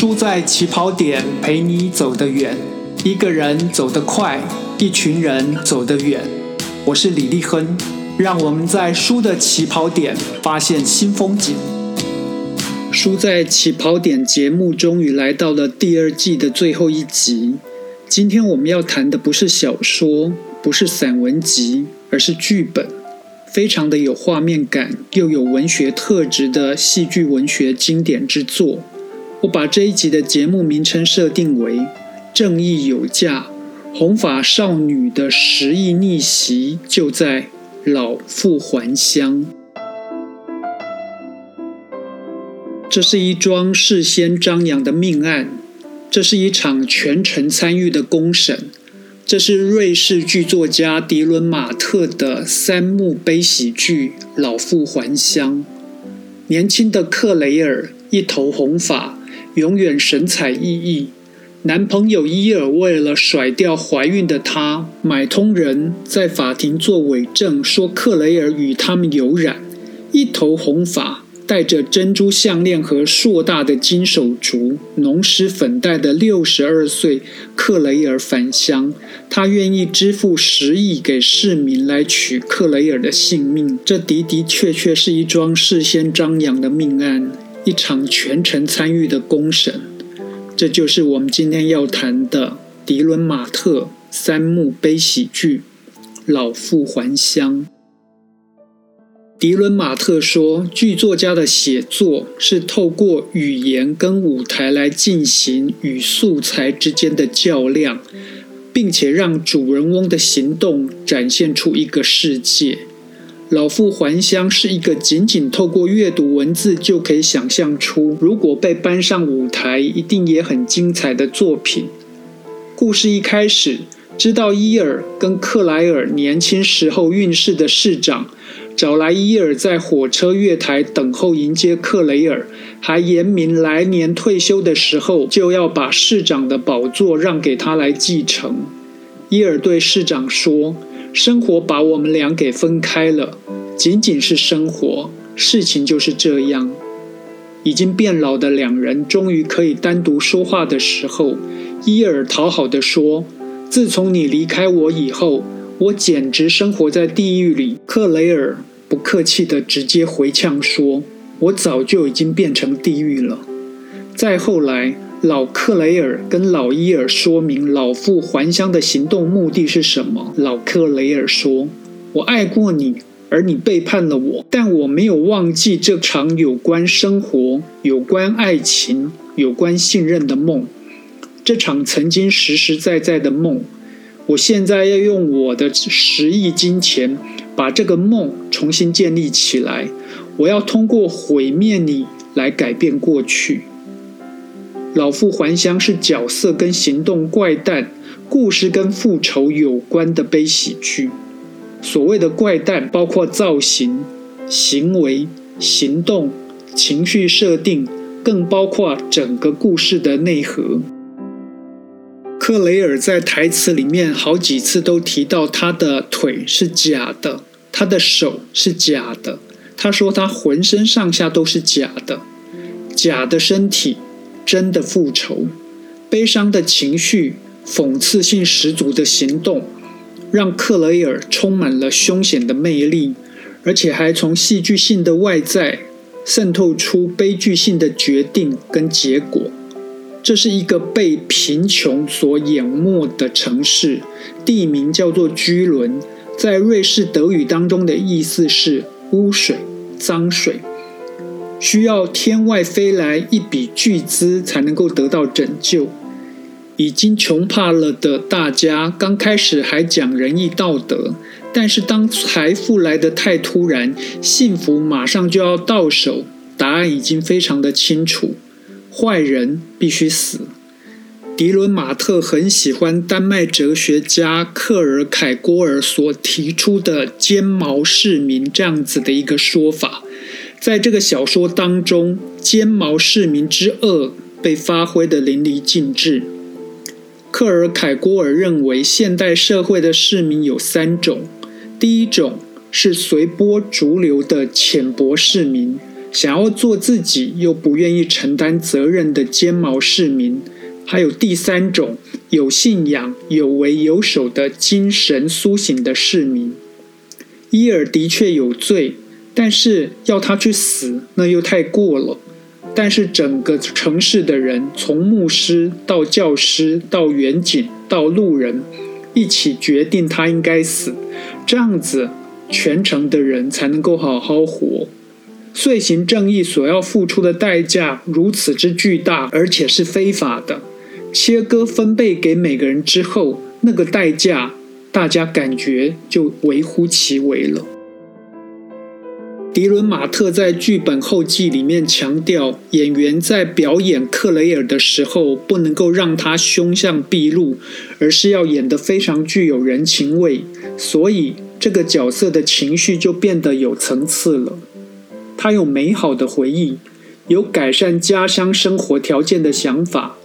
输在起跑点，陪你走得远。一个人走得快，一群人走得远。我是李立亨，让我们在输的起跑点发现新风景。输在起跑点节目终于来到了第二季的最后一集。今天我们要谈的不是小说，不是散文集，而是剧本。非常的有画面感，又有文学特质的戏剧文学经典之作。我把这一集的节目名称设定为《正义有价》，红发少女的十亿逆袭就在老妇还乡。这是一桩事先张扬的命案，这是一场全程参与的公审，这是瑞士剧作家迪伦马特的三幕悲喜剧《老妇还乡》。年轻的克雷尔一头红发。永远神采奕奕。男朋友伊尔为了甩掉怀孕的她，买通人在法庭做伪证，说克雷尔与他们有染。一头红发、戴着珍珠项链和硕大的金手镯、浓湿粉黛的六十二岁克雷尔返乡，他愿意支付十亿给市民来取克雷尔的性命。这的的确确是一桩事先张扬的命案。一场全程参与的公审，这就是我们今天要谈的迪伦马特三幕悲喜剧《老妇还乡》。迪伦马特说，剧作家的写作是透过语言跟舞台来进行与素材之间的较量，并且让主人翁的行动展现出一个世界。老妇还乡是一个仅仅透过阅读文字就可以想象出，如果被搬上舞台，一定也很精彩的作品。故事一开始，知道伊尔跟克莱尔年轻时候运势的市长，找来伊尔在火车月台等候迎接克雷尔，还言明来年退休的时候就要把市长的宝座让给他来继承。伊尔对市长说。生活把我们俩给分开了，仅仅是生活，事情就是这样。已经变老的两人终于可以单独说话的时候，伊尔讨好的说：“自从你离开我以后，我简直生活在地狱里。”克雷尔不客气的直接回呛说：“我早就已经变成地狱了。”再后来。老克雷尔跟老伊尔说明老妇还乡的行动目的是什么。老克雷尔说：“我爱过你，而你背叛了我，但我没有忘记这场有关生活、有关爱情、有关信任的梦。这场曾经实实在在的梦，我现在要用我的十亿金钱把这个梦重新建立起来。我要通过毁灭你来改变过去。”老妇还乡是角色跟行动怪诞、故事跟复仇有关的悲喜剧。所谓的怪诞，包括造型、行为、行动、情绪设定，更包括整个故事的内核。克雷尔在台词里面好几次都提到他的腿是假的，他的手是假的。他说他浑身上下都是假的，假的身体。真的复仇，悲伤的情绪，讽刺性十足的行动，让克雷尔充满了凶险的魅力，而且还从戏剧性的外在渗透出悲剧性的决定跟结果。这是一个被贫穷所淹没的城市，地名叫做居伦，在瑞士德语当中的意思是污水、脏水。需要天外飞来一笔巨资才能够得到拯救。已经穷怕了的大家，刚开始还讲仁义道德，但是当财富来得太突然，幸福马上就要到手，答案已经非常的清楚：坏人必须死。迪伦马特很喜欢丹麦哲学家克尔凯郭尔所提出的“尖毛市民”这样子的一个说法。在这个小说当中，尖毛市民之恶被发挥得淋漓尽致。克尔凯郭尔认为，现代社会的市民有三种：第一种是随波逐流的浅薄市民，想要做自己又不愿意承担责任的尖毛市民，还有第三种有信仰、有为有守的精神苏醒的市民。伊尔的确有罪，但是要他去死，那又太过了。但是整个城市的人，从牧师到教师到远景到路人，一起决定他应该死，这样子全城的人才能够好好活。遂行正义所要付出的代价如此之巨大，而且是非法的。切割分配给每个人之后，那个代价，大家感觉就微乎其微了。迪伦马特在剧本后记里面强调，演员在表演克雷尔的时候，不能够让他凶相毕露，而是要演得非常具有人情味，所以这个角色的情绪就变得有层次了。他有美好的回忆，有改善家乡生活条件的想法，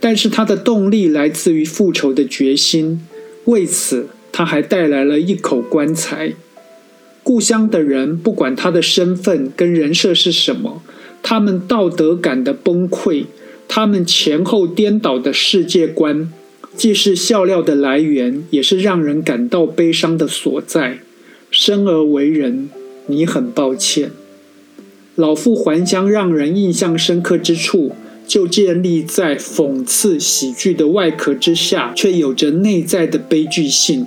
但是他的动力来自于复仇的决心。为此，他还带来了一口棺材。故乡的人，不管他的身份跟人设是什么，他们道德感的崩溃，他们前后颠倒的世界观，既是笑料的来源，也是让人感到悲伤的所在。生而为人，你很抱歉。老妇还乡让人印象深刻之处，就建立在讽刺喜剧的外壳之下，却有着内在的悲剧性。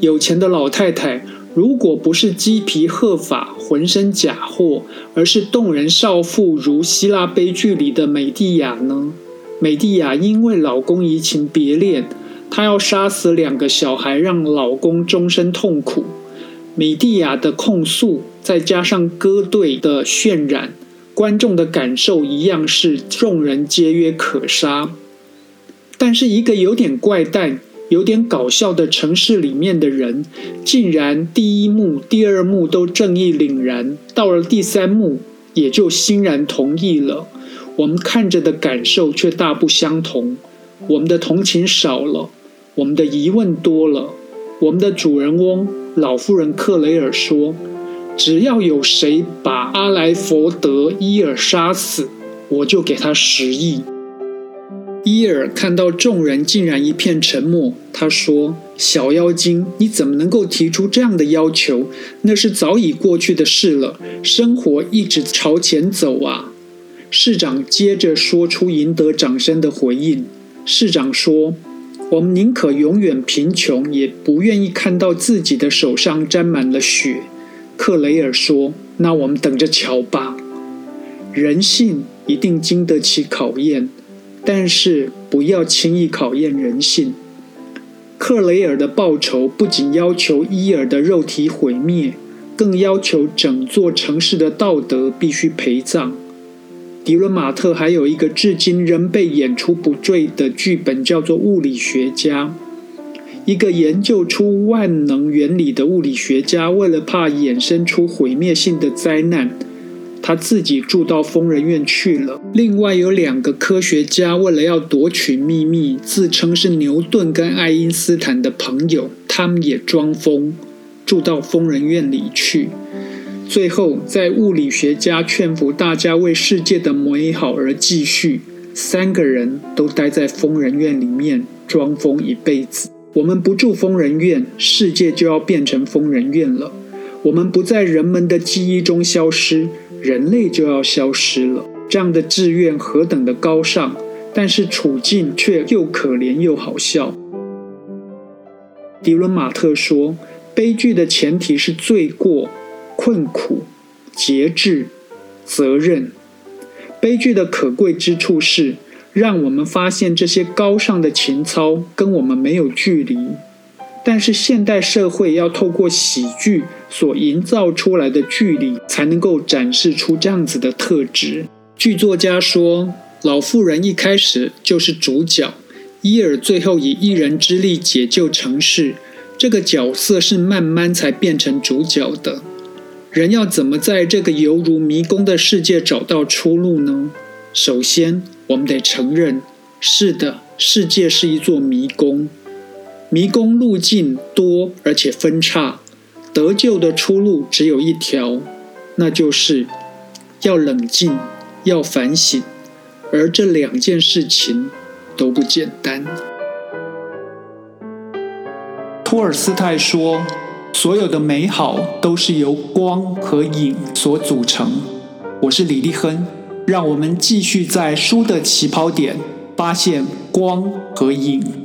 有钱的老太太。如果不是鸡皮鹤发、浑身假货，而是动人少妇，如希腊悲剧里的美蒂亚呢？美蒂亚因为老公移情别恋，她要杀死两个小孩，让老公终身痛苦。美蒂亚的控诉，再加上歌队的渲染，观众的感受一样是众人皆曰可杀。但是一个有点怪诞。有点搞笑的城市里面的人，竟然第一幕、第二幕都正义凛然，到了第三幕也就欣然同意了。我们看着的感受却大不相同，我们的同情少了，我们的疑问多了。我们的主人翁老妇人克雷尔说：“只要有谁把阿莱佛德伊尔杀死，我就给他十亿。”伊尔看到众人竟然一片沉默，他说：“小妖精，你怎么能够提出这样的要求？那是早已过去的事了。生活一直朝前走啊！”市长接着说出赢得掌声的回应。市长说：“我们宁可永远贫穷，也不愿意看到自己的手上沾满了血。”克雷尔说：“那我们等着瞧吧。人性一定经得起考验。”但是不要轻易考验人性。克雷尔的报酬不仅要求伊尔的肉体毁灭，更要求整座城市的道德必须陪葬。迪伦马特还有一个至今仍被演出不坠的剧本，叫做《物理学家》。一个研究出万能原理的物理学家，为了怕衍生出毁灭性的灾难。他自己住到疯人院去了。另外有两个科学家，为了要夺取秘密，自称是牛顿跟爱因斯坦的朋友，他们也装疯，住到疯人院里去。最后，在物理学家劝服大家为世界的美好而继续，三个人都待在疯人院里面装疯一辈子。我们不住疯人院，世界就要变成疯人院了。我们不在人们的记忆中消失。人类就要消失了，这样的志愿何等的高尚，但是处境却又可怜又好笑。迪伦马特说：“悲剧的前提是罪过、困苦、节制、责任。悲剧的可贵之处是，让我们发现这些高尚的情操跟我们没有距离。”但是现代社会要透过喜剧所营造出来的距离，才能够展示出这样子的特质。剧作家说，老妇人一开始就是主角，伊尔最后以一人之力解救城市，这个角色是慢慢才变成主角的。人要怎么在这个犹如迷宫的世界找到出路呢？首先，我们得承认，是的，世界是一座迷宫。迷宫路径多而且分叉，得救的出路只有一条，那就是要冷静，要反省，而这两件事情都不简单。托尔斯泰说：“所有的美好都是由光和影所组成。”我是李立亨，让我们继续在书的起跑点发现光和影。